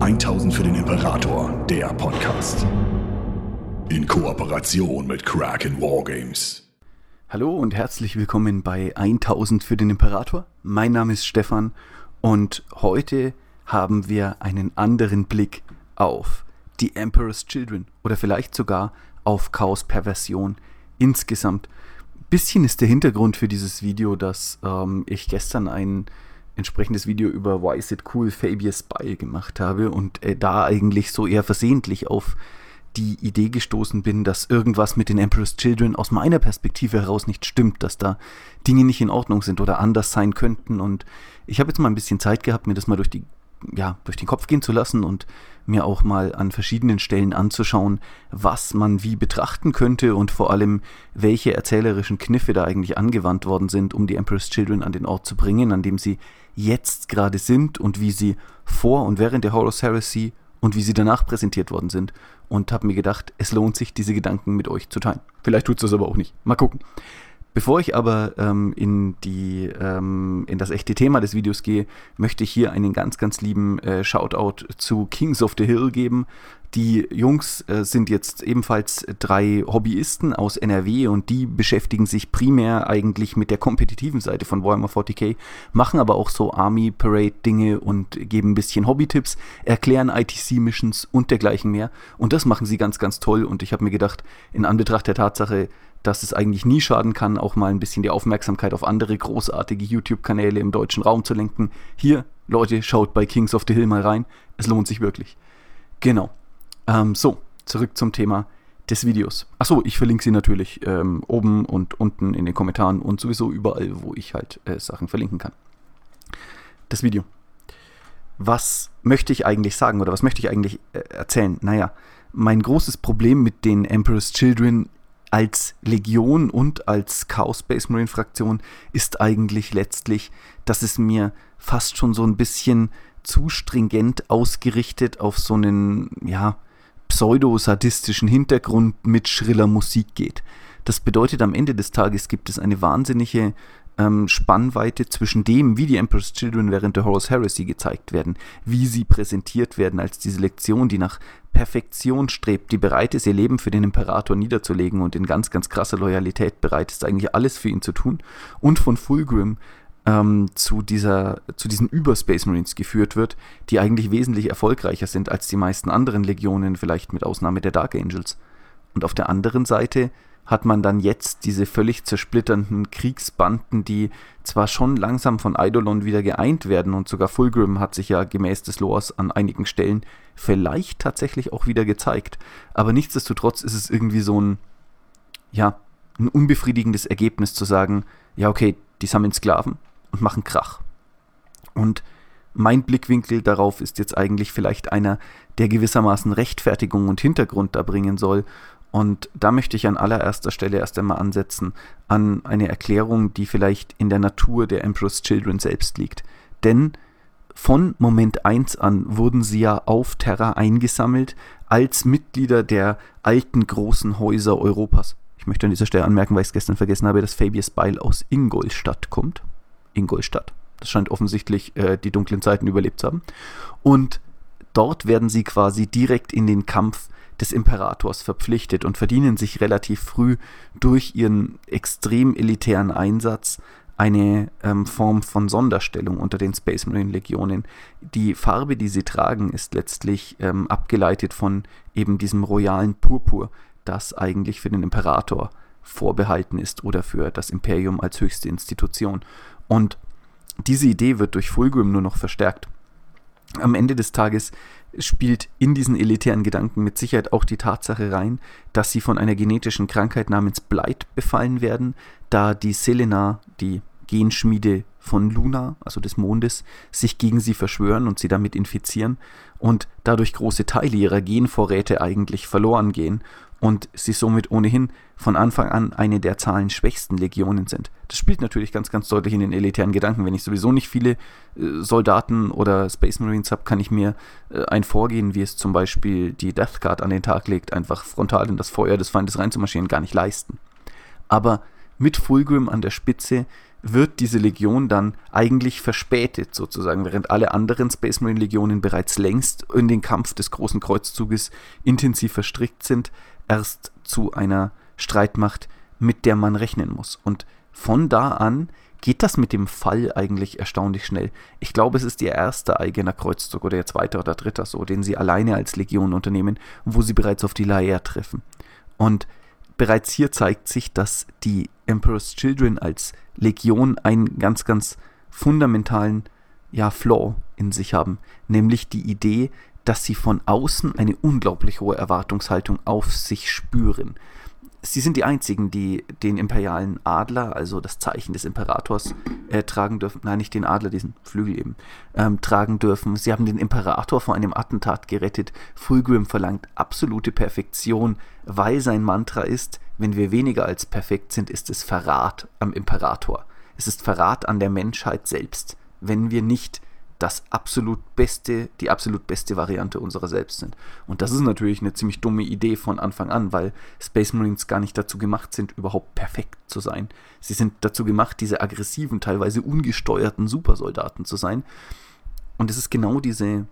1000 für den Imperator, der Podcast. In Kooperation mit Kraken Wargames. Hallo und herzlich willkommen bei 1000 für den Imperator. Mein Name ist Stefan und heute haben wir einen anderen Blick auf The Emperor's Children oder vielleicht sogar auf Chaos Perversion insgesamt. Bisschen ist der Hintergrund für dieses Video, dass ähm, ich gestern ein entsprechendes Video über Why is it cool Fabius Bile gemacht habe und äh, da eigentlich so eher versehentlich auf die Idee gestoßen bin, dass irgendwas mit den Emperor's Children aus meiner Perspektive heraus nicht stimmt, dass da Dinge nicht in Ordnung sind oder anders sein könnten. Und ich habe jetzt mal ein bisschen Zeit gehabt, mir das mal durch die ja, durch den Kopf gehen zu lassen und mir auch mal an verschiedenen Stellen anzuschauen, was man wie betrachten könnte und vor allem, welche erzählerischen Kniffe da eigentlich angewandt worden sind, um die Emperor's Children an den Ort zu bringen, an dem sie jetzt gerade sind und wie sie vor und während der Horus Heresy und wie sie danach präsentiert worden sind. Und habe mir gedacht, es lohnt sich, diese Gedanken mit euch zu teilen. Vielleicht tut es das aber auch nicht. Mal gucken. Bevor ich aber ähm, in, die, ähm, in das echte Thema des Videos gehe, möchte ich hier einen ganz, ganz lieben äh, Shoutout zu Kings of the Hill geben. Die Jungs äh, sind jetzt ebenfalls drei Hobbyisten aus NRW und die beschäftigen sich primär eigentlich mit der kompetitiven Seite von Warhammer 40k, machen aber auch so Army Parade Dinge und geben ein bisschen Hobbytipps, erklären ITC Missions und dergleichen mehr. Und das machen sie ganz, ganz toll. Und ich habe mir gedacht, in Anbetracht der Tatsache, dass es eigentlich nie schaden kann, auch mal ein bisschen die Aufmerksamkeit auf andere großartige YouTube-Kanäle im deutschen Raum zu lenken. Hier, Leute, schaut bei Kings of the Hill mal rein. Es lohnt sich wirklich. Genau. Ähm, so, zurück zum Thema des Videos. Achso, ich verlinke sie natürlich ähm, oben und unten in den Kommentaren und sowieso überall, wo ich halt äh, Sachen verlinken kann. Das Video. Was möchte ich eigentlich sagen oder was möchte ich eigentlich äh, erzählen? Naja, mein großes Problem mit den Emperor's Children als Legion und als Chaos Space Marine Fraktion ist eigentlich letztlich, dass es mir fast schon so ein bisschen zu stringent ausgerichtet auf so einen, ja, pseudo-sadistischen Hintergrund mit schriller Musik geht. Das bedeutet, am Ende des Tages gibt es eine wahnsinnige ähm, Spannweite zwischen dem, wie die Emperor's Children während der Horus Heresy gezeigt werden, wie sie präsentiert werden als diese Lektion, die nach Perfektion strebt, die bereit ist, ihr Leben für den Imperator niederzulegen und in ganz, ganz krasser Loyalität bereit ist, eigentlich alles für ihn zu tun, und von Fulgrim ähm, zu, dieser, zu diesen Über-Space Marines geführt wird, die eigentlich wesentlich erfolgreicher sind als die meisten anderen Legionen, vielleicht mit Ausnahme der Dark Angels. Und auf der anderen Seite hat man dann jetzt diese völlig zersplitternden Kriegsbanden, die zwar schon langsam von Eidolon wieder geeint werden und sogar Fulgrim hat sich ja gemäß des Lores an einigen Stellen vielleicht tatsächlich auch wieder gezeigt. Aber nichtsdestotrotz ist es irgendwie so ein, ja, ein unbefriedigendes Ergebnis zu sagen, ja, okay, die sammeln Sklaven und machen Krach. Und mein Blickwinkel darauf ist jetzt eigentlich vielleicht einer, der gewissermaßen Rechtfertigung und Hintergrund da bringen soll und da möchte ich an allererster Stelle erst einmal ansetzen an eine Erklärung, die vielleicht in der Natur der Emperor's Children selbst liegt. Denn von Moment 1 an wurden sie ja auf Terra eingesammelt als Mitglieder der alten großen Häuser Europas. Ich möchte an dieser Stelle anmerken, weil ich es gestern vergessen habe, dass Fabius Beil aus Ingolstadt kommt. Ingolstadt. Das scheint offensichtlich äh, die dunklen Zeiten überlebt zu haben. Und dort werden sie quasi direkt in den Kampf des Imperators verpflichtet und verdienen sich relativ früh durch ihren extrem elitären Einsatz eine ähm, Form von Sonderstellung unter den Space Marine Legionen. Die Farbe, die sie tragen, ist letztlich ähm, abgeleitet von eben diesem royalen Purpur, das eigentlich für den Imperator vorbehalten ist oder für das Imperium als höchste Institution. Und diese Idee wird durch Fulgrim nur noch verstärkt. Am Ende des Tages spielt in diesen elitären Gedanken mit Sicherheit auch die Tatsache rein, dass sie von einer genetischen Krankheit namens Blight befallen werden, da die Selena, die Genschmiede von Luna, also des Mondes, sich gegen sie verschwören und sie damit infizieren und dadurch große Teile ihrer Genvorräte eigentlich verloren gehen und sie somit ohnehin von Anfang an eine der zahlenschwächsten Legionen sind. Das spielt natürlich ganz, ganz deutlich in den elitären Gedanken. Wenn ich sowieso nicht viele äh, Soldaten oder Space Marines habe, kann ich mir äh, ein Vorgehen, wie es zum Beispiel die Death Guard an den Tag legt, einfach frontal in das Feuer des Feindes reinzumarschieren, gar nicht leisten. Aber mit Fulgrim an der Spitze wird diese Legion dann eigentlich verspätet sozusagen, während alle anderen Space Marine Legionen bereits längst in den Kampf des großen Kreuzzuges intensiv verstrickt sind, erst zu einer Streitmacht, mit der man rechnen muss. Und von da an geht das mit dem Fall eigentlich erstaunlich schnell. Ich glaube, es ist ihr erster eigener Kreuzzug oder ihr zweiter oder dritter so, den sie alleine als Legion unternehmen, wo sie bereits auf die Laer treffen. Und bereits hier zeigt sich, dass die Emperor's Children als Legion einen ganz, ganz fundamentalen ja, Flaw in sich haben, nämlich die Idee, dass sie von außen eine unglaublich hohe Erwartungshaltung auf sich spüren sie sind die einzigen, die den imperialen Adler, also das Zeichen des Imperators, äh, tragen dürfen. Nein, nicht den Adler, diesen Flügel eben, ähm, tragen dürfen. Sie haben den Imperator vor einem Attentat gerettet. Fulgrim verlangt absolute Perfektion, weil sein Mantra ist, wenn wir weniger als perfekt sind, ist es Verrat am Imperator. Es ist Verrat an der Menschheit selbst, wenn wir nicht das absolut beste, die absolut beste Variante unserer selbst sind. Und das ist natürlich eine ziemlich dumme Idee von Anfang an, weil Space Marines gar nicht dazu gemacht sind, überhaupt perfekt zu sein. Sie sind dazu gemacht, diese aggressiven, teilweise ungesteuerten Supersoldaten zu sein. Und es ist genau diese,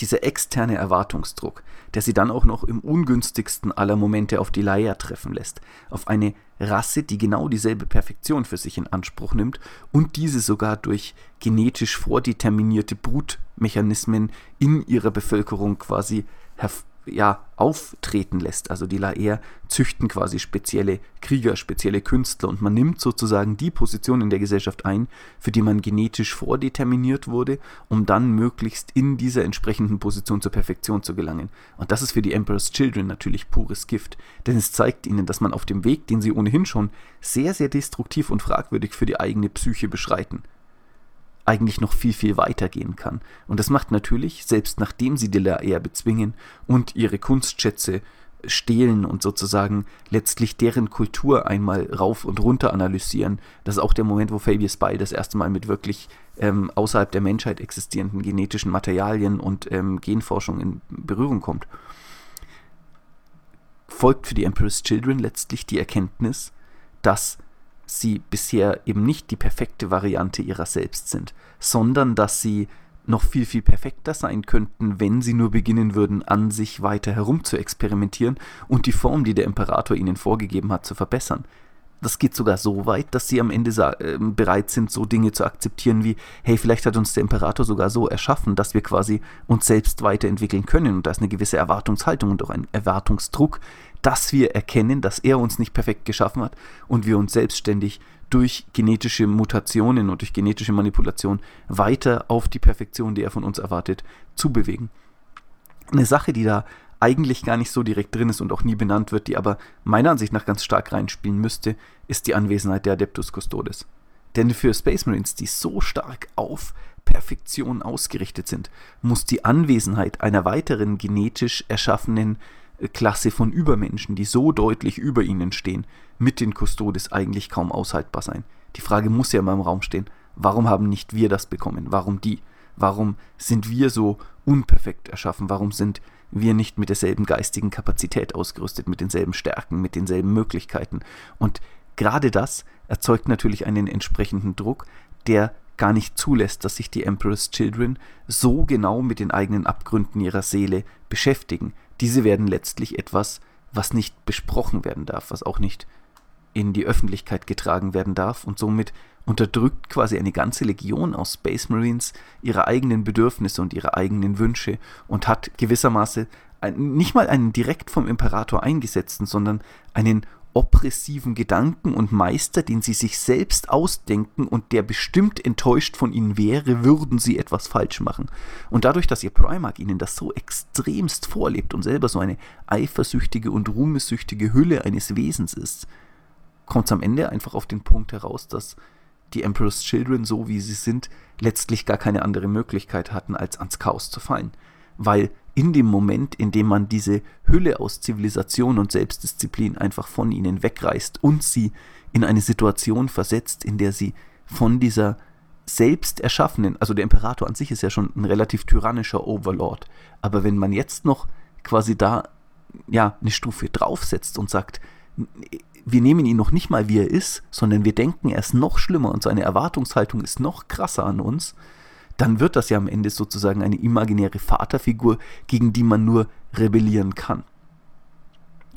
dieser externe Erwartungsdruck, der sie dann auch noch im ungünstigsten aller Momente auf die Leier treffen lässt. Auf eine Rasse, die genau dieselbe Perfektion für sich in Anspruch nimmt und diese sogar durch genetisch vordeterminierte Brutmechanismen in ihrer Bevölkerung quasi herv ja, auftreten lässt. Also die Laer züchten quasi spezielle Krieger, spezielle Künstler und man nimmt sozusagen die Position in der Gesellschaft ein, für die man genetisch vordeterminiert wurde, um dann möglichst in dieser entsprechenden Position zur Perfektion zu gelangen. Und das ist für die Emperor's Children natürlich pures Gift, denn es zeigt ihnen, dass man auf dem Weg, den sie ohnehin schon sehr, sehr destruktiv und fragwürdig für die eigene Psyche beschreiten, eigentlich noch viel, viel weiter gehen kann. Und das macht natürlich, selbst nachdem sie die eher bezwingen und ihre Kunstschätze stehlen und sozusagen letztlich deren Kultur einmal rauf und runter analysieren. Das ist auch der Moment, wo Fabius Ball das erste Mal mit wirklich ähm, außerhalb der Menschheit existierenden genetischen Materialien und ähm, Genforschung in Berührung kommt. Folgt für die Emperor's Children letztlich die Erkenntnis, dass sie bisher eben nicht die perfekte Variante ihrer selbst sind, sondern dass sie noch viel, viel perfekter sein könnten, wenn sie nur beginnen würden, an sich weiter herum zu experimentieren und die Form, die der Imperator ihnen vorgegeben hat, zu verbessern. Das geht sogar so weit, dass sie am Ende äh, bereit sind, so Dinge zu akzeptieren wie, hey, vielleicht hat uns der Imperator sogar so erschaffen, dass wir quasi uns selbst weiterentwickeln können. Und da ist eine gewisse Erwartungshaltung und auch ein Erwartungsdruck, dass wir erkennen, dass er uns nicht perfekt geschaffen hat und wir uns selbstständig durch genetische Mutationen und durch genetische Manipulation weiter auf die Perfektion, die er von uns erwartet, zu bewegen. Eine Sache, die da eigentlich gar nicht so direkt drin ist und auch nie benannt wird, die aber meiner Ansicht nach ganz stark reinspielen müsste, ist die Anwesenheit der Adeptus Custodes. Denn für Space Marines, die so stark auf Perfektion ausgerichtet sind, muss die Anwesenheit einer weiteren genetisch erschaffenen Klasse von Übermenschen, die so deutlich über ihnen stehen, mit den Custodes eigentlich kaum aushaltbar sein. Die Frage muss ja immer im Raum stehen, warum haben nicht wir das bekommen? Warum die? Warum sind wir so unperfekt erschaffen? Warum sind wir nicht mit derselben geistigen Kapazität ausgerüstet, mit denselben Stärken, mit denselben Möglichkeiten? Und gerade das erzeugt natürlich einen entsprechenden Druck, der gar nicht zulässt, dass sich die Emperor's Children so genau mit den eigenen Abgründen ihrer Seele beschäftigen, diese werden letztlich etwas, was nicht besprochen werden darf, was auch nicht in die Öffentlichkeit getragen werden darf. Und somit unterdrückt quasi eine ganze Legion aus Space Marines ihre eigenen Bedürfnisse und ihre eigenen Wünsche und hat gewissermaßen nicht mal einen direkt vom Imperator eingesetzten, sondern einen oppressiven Gedanken und Meister, den sie sich selbst ausdenken und der bestimmt enttäuscht von ihnen wäre, würden sie etwas falsch machen. Und dadurch, dass ihr Primark ihnen das so extremst vorlebt und selber so eine eifersüchtige und ruhmessüchtige Hülle eines Wesens ist, kommt es am Ende einfach auf den Punkt heraus, dass die Emperor's Children, so wie sie sind, letztlich gar keine andere Möglichkeit hatten, als ans Chaos zu fallen. Weil in dem Moment, in dem man diese Hülle aus Zivilisation und Selbstdisziplin einfach von ihnen wegreißt und sie in eine Situation versetzt, in der sie von dieser selbst erschaffenen, also der Imperator an sich ist ja schon ein relativ tyrannischer Overlord, aber wenn man jetzt noch quasi da ja eine Stufe draufsetzt und sagt, wir nehmen ihn noch nicht mal, wie er ist, sondern wir denken, er ist noch schlimmer und seine Erwartungshaltung ist noch krasser an uns, dann wird das ja am Ende sozusagen eine imaginäre Vaterfigur, gegen die man nur rebellieren kann.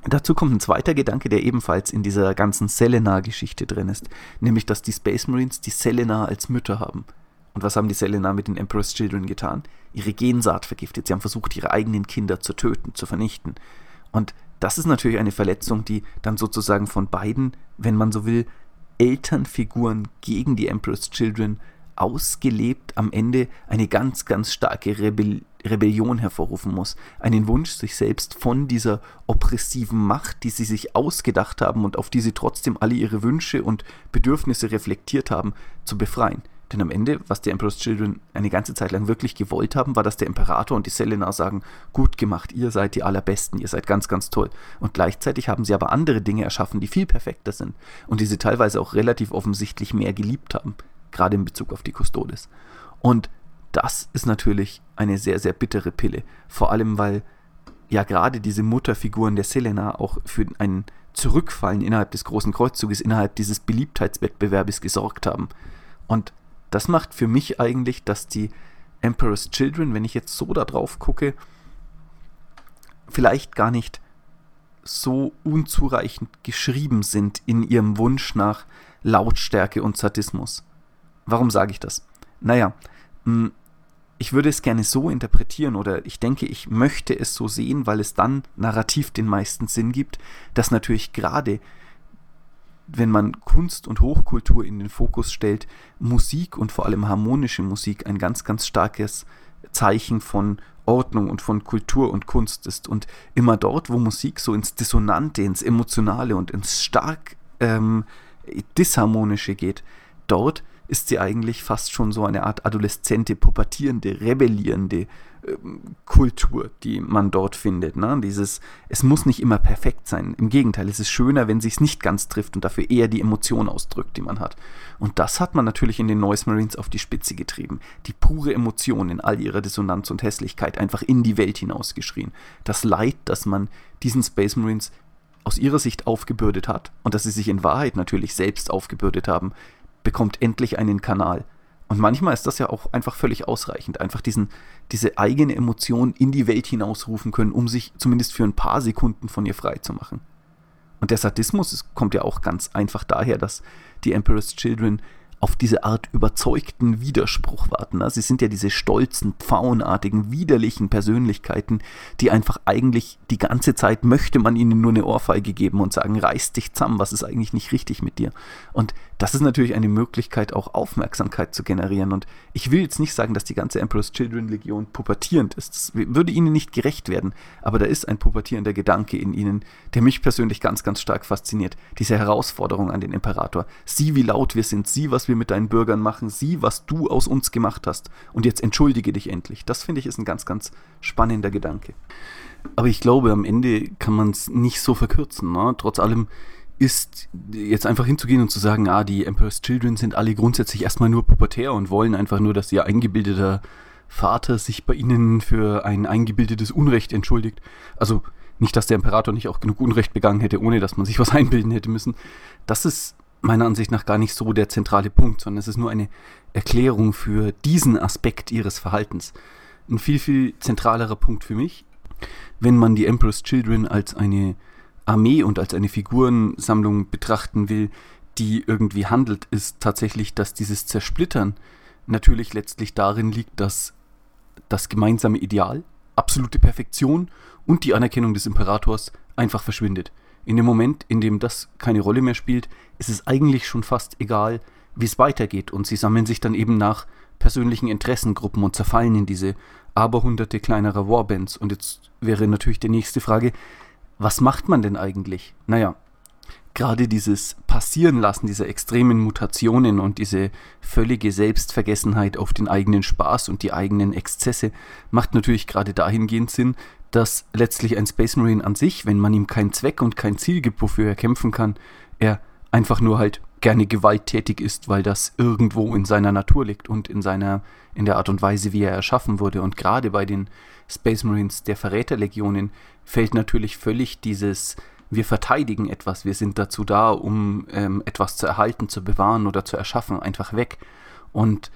Dazu kommt ein zweiter Gedanke, der ebenfalls in dieser ganzen Selena-Geschichte drin ist, nämlich dass die Space Marines die Selena als Mütter haben. Und was haben die Selena mit den Emperor's Children getan? Ihre Gensaat vergiftet. Sie haben versucht, ihre eigenen Kinder zu töten, zu vernichten. Und das ist natürlich eine Verletzung, die dann sozusagen von beiden, wenn man so will, Elternfiguren gegen die Emperor's Children ausgelebt am Ende eine ganz, ganz starke Rebell Rebellion hervorrufen muss. Einen Wunsch, sich selbst von dieser oppressiven Macht, die sie sich ausgedacht haben und auf die sie trotzdem alle ihre Wünsche und Bedürfnisse reflektiert haben, zu befreien. Denn am Ende, was die Emperor's Children eine ganze Zeit lang wirklich gewollt haben, war, dass der Imperator und die Selena sagen, gut gemacht, ihr seid die Allerbesten, ihr seid ganz, ganz toll. Und gleichzeitig haben sie aber andere Dinge erschaffen, die viel perfekter sind und die sie teilweise auch relativ offensichtlich mehr geliebt haben, gerade in Bezug auf die Custodes. Und das ist natürlich eine sehr, sehr bittere Pille. Vor allem, weil ja gerade diese Mutterfiguren der Selena auch für ein Zurückfallen innerhalb des großen Kreuzzuges, innerhalb dieses Beliebtheitswettbewerbes gesorgt haben. Und das macht für mich eigentlich, dass die Emperor's Children, wenn ich jetzt so da drauf gucke, vielleicht gar nicht so unzureichend geschrieben sind in ihrem Wunsch nach Lautstärke und Sadismus. Warum sage ich das? Naja, hm, ich würde es gerne so interpretieren oder ich denke, ich möchte es so sehen, weil es dann narrativ den meisten Sinn gibt, dass natürlich gerade wenn man Kunst und Hochkultur in den Fokus stellt, Musik und vor allem harmonische Musik ein ganz, ganz starkes Zeichen von Ordnung und von Kultur und Kunst ist. Und immer dort, wo Musik so ins Dissonante, ins Emotionale und ins stark ähm, Disharmonische geht, dort ist sie eigentlich fast schon so eine Art adoleszente, pubertierende, rebellierende ähm, Kultur, die man dort findet. Ne? Dieses, es muss nicht immer perfekt sein. Im Gegenteil, es ist schöner, wenn sich nicht ganz trifft und dafür eher die Emotion ausdrückt, die man hat. Und das hat man natürlich in den Noise Marines auf die Spitze getrieben. Die pure Emotion in all ihrer Dissonanz und Hässlichkeit einfach in die Welt hinausgeschrien. Das Leid, das man diesen Space Marines aus ihrer Sicht aufgebürdet hat und dass sie sich in Wahrheit natürlich selbst aufgebürdet haben, bekommt endlich einen Kanal. Und manchmal ist das ja auch einfach völlig ausreichend, einfach diesen, diese eigene Emotion in die Welt hinausrufen können, um sich zumindest für ein paar Sekunden von ihr frei zu machen. Und der Sadismus kommt ja auch ganz einfach daher, dass die Emperor's Children auf diese Art überzeugten Widerspruch warten. Sie sind ja diese stolzen, pfauenartigen, widerlichen Persönlichkeiten, die einfach eigentlich die ganze Zeit möchte man ihnen nur eine Ohrfeige geben und sagen, reiß dich zusammen, was ist eigentlich nicht richtig mit dir. Und das ist natürlich eine Möglichkeit, auch Aufmerksamkeit zu generieren. Und ich will jetzt nicht sagen, dass die ganze Emperor's Children Legion pubertierend ist. Das würde ihnen nicht gerecht werden. Aber da ist ein pubertierender Gedanke in ihnen, der mich persönlich ganz, ganz stark fasziniert. Diese Herausforderung an den Imperator. Sieh, wie laut wir sind. Sieh, was wir mit deinen Bürgern machen. Sieh, was du aus uns gemacht hast. Und jetzt entschuldige dich endlich. Das finde ich ist ein ganz, ganz spannender Gedanke. Aber ich glaube, am Ende kann man es nicht so verkürzen. Ne? Trotz allem ist jetzt einfach hinzugehen und zu sagen, ah, die Emperor's Children sind alle grundsätzlich erstmal nur pubertär und wollen einfach nur, dass ihr eingebildeter Vater sich bei ihnen für ein eingebildetes Unrecht entschuldigt. Also nicht, dass der Imperator nicht auch genug Unrecht begangen hätte, ohne dass man sich was einbilden hätte müssen. Das ist meiner Ansicht nach gar nicht so der zentrale Punkt, sondern es ist nur eine Erklärung für diesen Aspekt ihres Verhaltens. Ein viel, viel zentralerer Punkt für mich, wenn man die Emperor's Children als eine Armee und als eine Figurensammlung betrachten will, die irgendwie handelt, ist tatsächlich, dass dieses Zersplittern natürlich letztlich darin liegt, dass das gemeinsame Ideal, absolute Perfektion und die Anerkennung des Imperators einfach verschwindet. In dem Moment, in dem das keine Rolle mehr spielt, ist es eigentlich schon fast egal, wie es weitergeht und sie sammeln sich dann eben nach persönlichen Interessengruppen und zerfallen in diese aberhunderte kleinerer Warbands. Und jetzt wäre natürlich die nächste Frage, was macht man denn eigentlich? Naja, gerade dieses Passieren lassen dieser extremen Mutationen und diese völlige Selbstvergessenheit auf den eigenen Spaß und die eigenen Exzesse macht natürlich gerade dahingehend Sinn, dass letztlich ein Space Marine an sich, wenn man ihm keinen Zweck und kein Ziel gibt, wofür er kämpfen kann, er einfach nur halt gerne gewalttätig ist, weil das irgendwo in seiner Natur liegt und in seiner in der Art und Weise, wie er erschaffen wurde. Und gerade bei den Space Marines der Verräterlegionen fällt natürlich völlig dieses wir verteidigen etwas, wir sind dazu da, um ähm, etwas zu erhalten, zu bewahren oder zu erschaffen, einfach weg. Und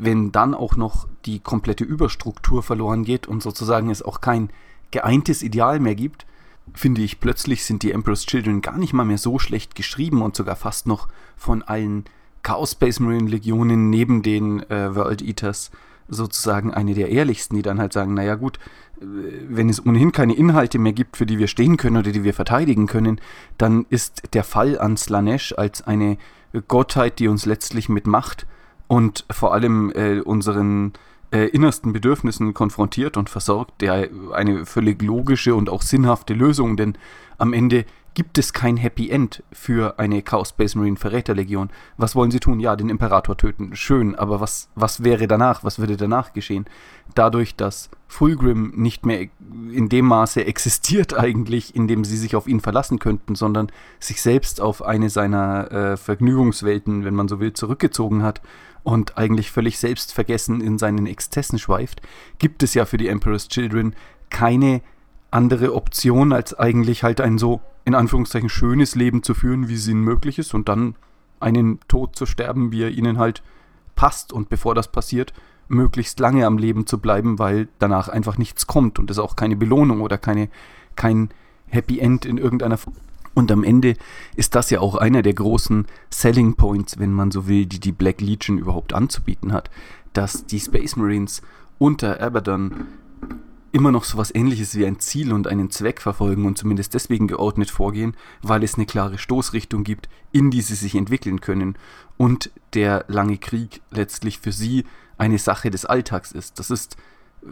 wenn dann auch noch die komplette Überstruktur verloren geht und sozusagen es auch kein geeintes Ideal mehr gibt, finde ich, plötzlich sind die Emperor's Children gar nicht mal mehr so schlecht geschrieben und sogar fast noch von allen Chaos Space Marine Legionen neben den äh, World Eaters sozusagen eine der ehrlichsten, die dann halt sagen, naja gut, äh, wenn es ohnehin keine Inhalte mehr gibt, für die wir stehen können oder die wir verteidigen können, dann ist der Fall an Slanesh als eine Gottheit, die uns letztlich mit Macht und vor allem äh, unseren äh, innersten Bedürfnissen konfrontiert und versorgt, der eine völlig logische und auch sinnhafte Lösung, denn am Ende gibt es kein Happy End für eine Chaos Space Marine Verräterlegion. Was wollen sie tun? Ja, den Imperator töten. Schön, aber was, was wäre danach? Was würde danach geschehen? Dadurch, dass Fulgrim nicht mehr in dem Maße existiert eigentlich, in dem sie sich auf ihn verlassen könnten, sondern sich selbst auf eine seiner äh, Vergnügungswelten, wenn man so will, zurückgezogen hat und eigentlich völlig selbstvergessen in seinen Exzessen schweift, gibt es ja für die Emperor's Children keine andere Option, als eigentlich halt ein so in Anführungszeichen schönes Leben zu führen, wie es ihnen möglich ist und dann einen Tod zu sterben, wie er ihnen halt passt und bevor das passiert, möglichst lange am Leben zu bleiben, weil danach einfach nichts kommt und es auch keine Belohnung oder keine, kein Happy End in irgendeiner Form. Und am Ende ist das ja auch einer der großen Selling Points, wenn man so will, die die Black Legion überhaupt anzubieten hat, dass die Space Marines unter Abaddon immer noch so was ähnliches wie ein Ziel und einen Zweck verfolgen und zumindest deswegen geordnet vorgehen, weil es eine klare Stoßrichtung gibt, in die sie sich entwickeln können und der lange Krieg letztlich für sie eine Sache des Alltags ist. Das ist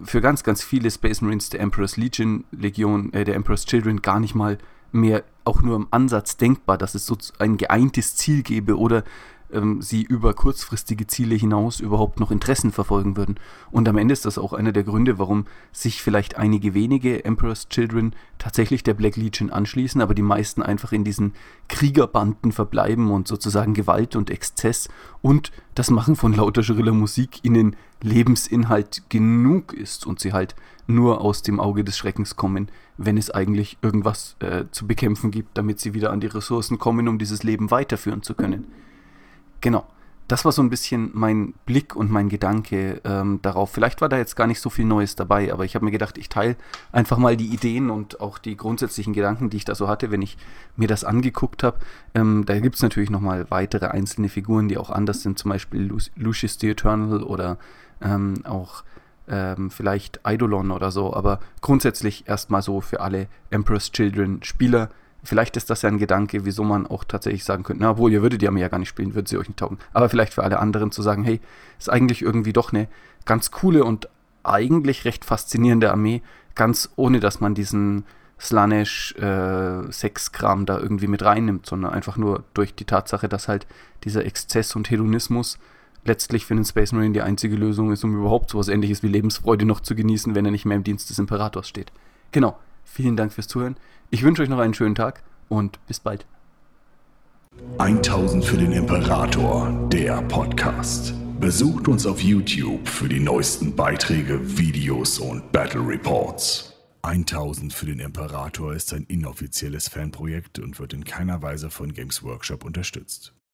für ganz, ganz viele Space Marines der Emperor's Legion, Legion, äh, der Emperor's Children gar nicht mal mehr auch nur im Ansatz denkbar, dass es so ein geeintes Ziel gäbe oder ähm, sie über kurzfristige Ziele hinaus überhaupt noch Interessen verfolgen würden. Und am Ende ist das auch einer der Gründe, warum sich vielleicht einige wenige Emperor's Children tatsächlich der Black Legion anschließen, aber die meisten einfach in diesen Kriegerbanden verbleiben und sozusagen Gewalt und Exzess und das Machen von lauter schriller Musik ihnen Lebensinhalt genug ist und sie halt nur aus dem Auge des Schreckens kommen, wenn es eigentlich irgendwas äh, zu bekämpfen gibt, damit sie wieder an die Ressourcen kommen, um dieses Leben weiterführen zu können. Genau. Das war so ein bisschen mein Blick und mein Gedanke ähm, darauf. Vielleicht war da jetzt gar nicht so viel Neues dabei, aber ich habe mir gedacht, ich teile einfach mal die Ideen und auch die grundsätzlichen Gedanken, die ich da so hatte, wenn ich mir das angeguckt habe. Ähm, da gibt es natürlich nochmal weitere einzelne Figuren, die auch anders sind, zum Beispiel Lu Lucius the Eternal oder ähm, auch ähm, vielleicht Eidolon oder so, aber grundsätzlich erstmal so für alle Emperor's Children Spieler Vielleicht ist das ja ein Gedanke, wieso man auch tatsächlich sagen könnte, na wohl, ihr würdet die Armee ja gar nicht spielen, würde sie euch nicht taugen. Aber vielleicht für alle anderen zu sagen, hey, ist eigentlich irgendwie doch eine ganz coole und eigentlich recht faszinierende Armee, ganz ohne dass man diesen Slanesh äh, da irgendwie mit reinnimmt, sondern einfach nur durch die Tatsache, dass halt dieser Exzess und Hedonismus letztlich für den Space Marine die einzige Lösung ist, um überhaupt sowas ähnliches wie Lebensfreude noch zu genießen, wenn er nicht mehr im Dienst des Imperators steht. Genau. Vielen Dank fürs Zuhören. Ich wünsche euch noch einen schönen Tag und bis bald. 1000 für den Imperator, der Podcast. Besucht uns auf YouTube für die neuesten Beiträge, Videos und Battle Reports. 1000 für den Imperator ist ein inoffizielles Fanprojekt und wird in keiner Weise von Games Workshop unterstützt.